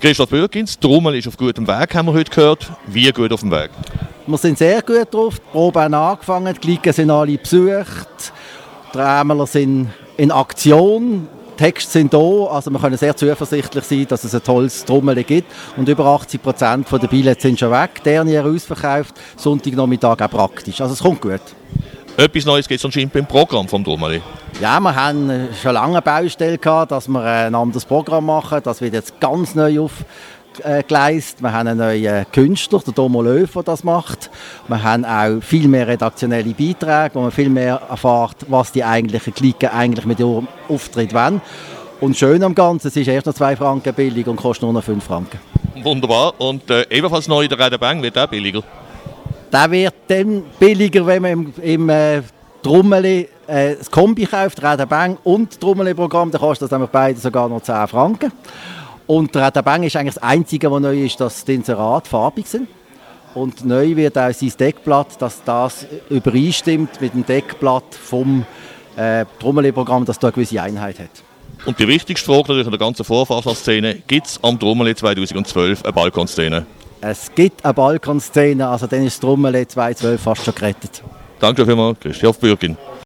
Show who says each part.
Speaker 1: Christoph Bürgins, Trommel ist auf gutem Weg, haben wir heute gehört. Wie gut auf dem Weg?
Speaker 2: Wir sind sehr gut drauf. Die Proben haben angefangen, die Glicken sind alle besucht. Die Rämler sind in Aktion. Die Texte sind da, also wir können sehr zuversichtlich sein, dass es ein tolles Trommel gibt. Und über 80 Prozent der Billets sind schon weg. Dernier ausverkauft, Sonntagnachmittag auch praktisch. Also es kommt gut.
Speaker 1: Etwas Neues gibt es anscheinend beim Programm vom Trommeli.
Speaker 2: Ja, wir haben schon lange eine Baustelle gehabt, dass wir ein anderes Programm machen. Das wird jetzt ganz neu aufgeleistet. Wir haben einen neuen Künstler, der Domo Löw, der das macht. Wir haben auch viel mehr redaktionelle Beiträge, wo man viel mehr erfährt, was die eigentlichen Klicken eigentlich mit ihrem Auftritt wollen. Und schön am Ganzen, es ist erst noch 2 Franken billig und kostet nur noch 5 Franken.
Speaker 1: Wunderbar. Und äh, ebenfalls neu der Redebang wird auch billiger.
Speaker 2: Der wird dann billiger, wenn man im, im äh, Trommeli äh, das Kombi kauft, Räderbang und das Trommeli-Programm, dann kostet das nämlich beide sogar noch 10 Franken. Und der Räderbang ist eigentlich das Einzige, was neu ist, dass die Inserate farbig sind. Und neu wird auch sein Deckblatt, dass das übereinstimmt mit dem Deckblatt vom äh, Trommeli-Programm, dass da eine gewisse Einheit hat.
Speaker 1: Und die wichtigste Frage natürlich in der ganzen Vorfahrtszene, gibt es am Trommeli 2012 eine Balkonszene?
Speaker 2: Es gibt eine Balkonszene, also dann ist das Trommel 2012 fast schon gerettet.
Speaker 1: Danke vielmals, Christoph Bürgin.